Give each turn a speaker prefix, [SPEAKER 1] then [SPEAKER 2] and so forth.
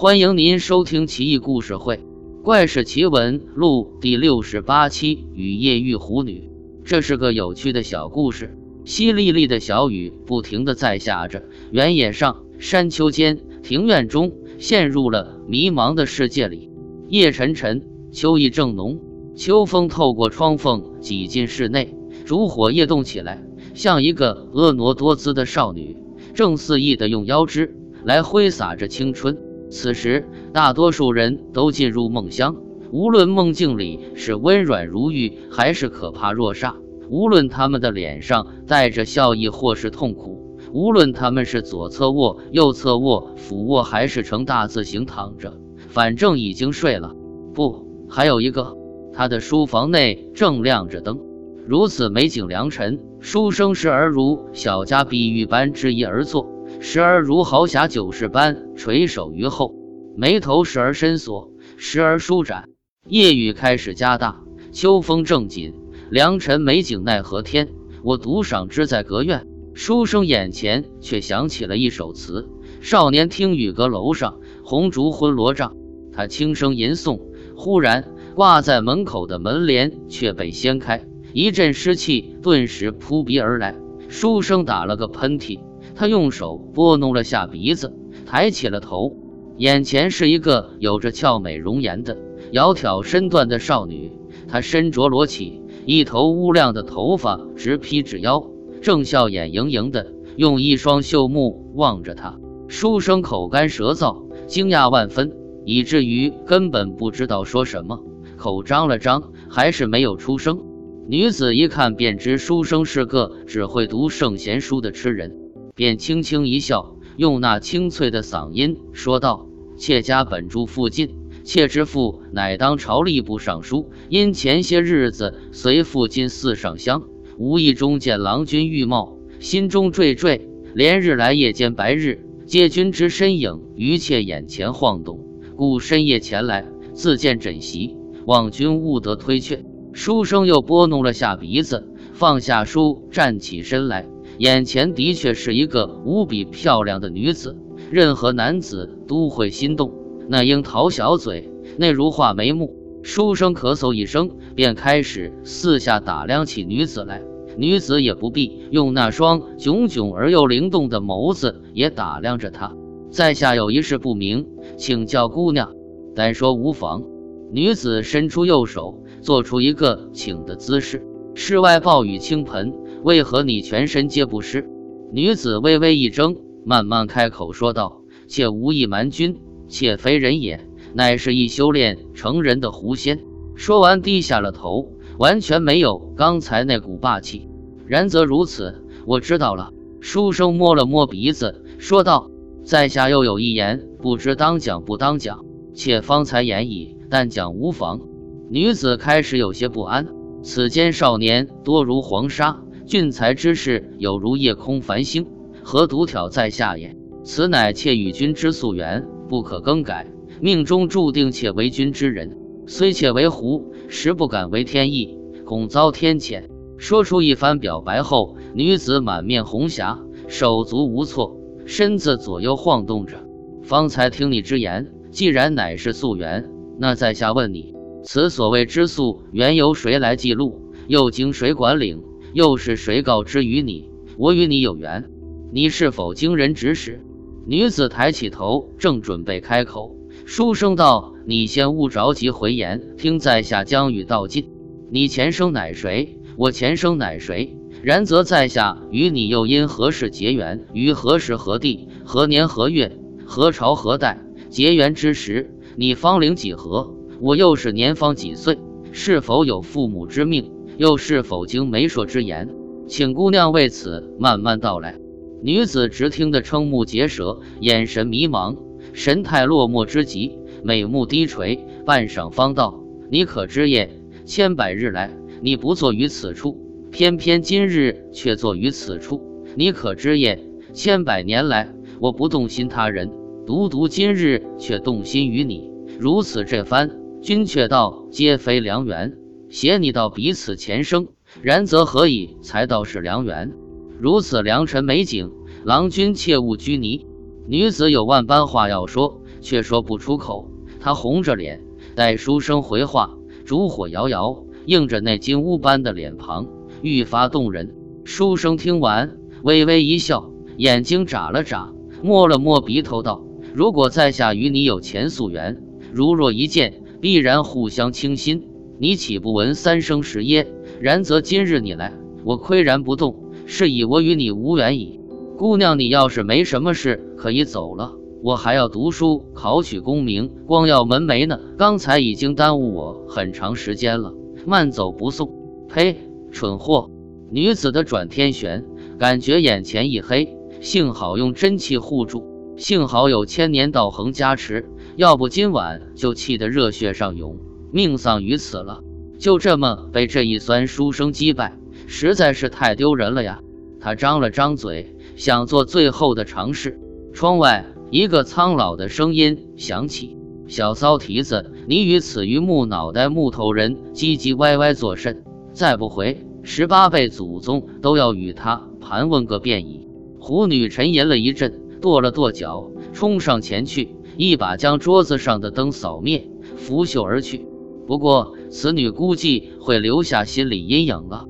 [SPEAKER 1] 欢迎您收听《奇异故事会·怪事奇闻录》第六十八期《雨夜玉狐女》。这是个有趣的小故事。淅沥沥的小雨不停地在下着，原野上、山丘间、庭院中，陷入了迷茫的世界里。夜沉沉，秋意正浓，秋风透过窗缝挤进室内，烛火夜动起来，像一个婀娜多姿的少女，正肆意地用腰肢来挥洒着青春。此时，大多数人都进入梦乡。无论梦境里是温软如玉，还是可怕若煞；无论他们的脸上带着笑意，或是痛苦；无论他们是左侧卧、右侧卧、俯卧，还是呈大字形躺着，反正已经睡了。不，还有一个，他的书房内正亮着灯。如此美景良辰，书生时而如小家碧玉般执意而坐。时而如豪侠酒士般垂首于后，眉头时而深锁，时而舒展。夜雨开始加大，秋风正紧，良辰美景奈何天。我独赏之在阁院。书生眼前却想起了一首词：少年听雨阁楼上，红烛昏罗帐。他轻声吟诵，忽然挂在门口的门帘却被掀开，一阵湿气顿时扑鼻而来。书生打了个喷嚏。他用手拨弄了下鼻子，抬起了头，眼前是一个有着俏美容颜的窈窕身段的少女。她身着罗绮，一头乌亮的头发直披至腰，正笑眼盈盈的，用一双秀目望着他。书生口干舌燥，惊讶万分，以至于根本不知道说什么，口张了张，还是没有出声。女子一看便知书生是个只会读圣贤书的痴人。便轻轻一笑，用那清脆的嗓音说道：“妾家本住附近，妾之父乃当朝吏部尚书，因前些日子随父进寺上香，无意中见郎君玉貌，心中惴惴，连日来夜间白日皆君之身影于妾眼前晃动，故深夜前来自见枕席，望君勿得推却。”书生又拨弄了下鼻子，放下书，站起身来。眼前的确是一个无比漂亮的女子，任何男子都会心动。那樱桃小嘴，那如画眉目。书生咳嗽一声，便开始四下打量起女子来。女子也不必用那双炯炯而又灵动的眸子也打量着他。在下有一事不明，请教姑娘。但说无妨。女子伸出右手，做出一个请的姿势。室外暴雨倾盆。为何你全身皆不湿？女子微微一怔，慢慢开口说道：“妾无意瞒君，妾非人也，乃是一修炼成人的狐仙。”说完，低下了头，完全没有刚才那股霸气。然则如此，我知道了。书生摸了摸鼻子，说道：“在下又有一言，不知当讲不当讲。妾方才言已，但讲无妨。”女子开始有些不安，此间少年多如黄沙。俊才之士有如夜空繁星，何独挑在下也？此乃妾与君之夙缘，不可更改。命中注定妾为君之人，虽妾为狐，实不敢违天意，恐遭天谴。说出一番表白后，女子满面红霞，手足无措，身子左右晃动着。方才听你之言，既然乃是夙缘，那在下问你，此所谓之夙缘由谁来记录？又经谁管领？又是谁告知于你？我与你有缘，你是否经人指使？女子抬起头，正准备开口，书生道：“你先勿着急回言，听在下将语道尽。你前生乃谁？我前生乃谁？然则在下与你又因何事结缘？于何时何地？何年何月？何朝何代？结缘之时，你芳龄几何？我又是年方几岁？是否有父母之命？”又是否经媒妁之言，请姑娘为此慢慢道来。女子直听得瞠目结舌，眼神迷茫，神态落寞之极，美目低垂，半晌方道：“你可知也？千百日来，你不坐于此处，偏偏今日却坐于此处。你可知也？千百年来，我不动心他人，独独今日却动心于你。如此这番，君却道皆非良缘。”携你到彼此前生，然则何以才道是良缘？如此良辰美景，郎君切勿拘泥。女子有万般话要说，却说不出口。他红着脸，待书生回话，烛火摇摇，映着那金乌般的脸庞，愈发动人。书生听完，微微一笑，眼睛眨了眨，摸了摸鼻头，道：“如果在下与你有前宿缘，如若一见，必然互相倾心。你岂不闻三生石耶？然则今日你来，我岿然不动，是以我与你无缘矣。姑娘，你要是没什么事，可以走了。”我还要读书，考取功名，光耀门楣呢。刚才已经耽误我很长时间了，慢走不送。呸！蠢货！女子的转天旋，感觉眼前一黑，幸好用真气护住，幸好有千年道恒加持，要不今晚就气得热血上涌，命丧于此了。就这么被这一酸书生击败，实在是太丢人了呀！他张了张嘴，想做最后的尝试。窗外。一个苍老的声音响起：“小骚蹄子，你与此榆木脑袋木头人唧唧歪歪作甚？再不回，十八辈祖宗都要与他盘问个遍矣。”狐女沉吟了一阵，跺了跺脚，冲上前去，一把将桌子上的灯扫灭，拂袖而去。不过，此女估计会留下心理阴影了。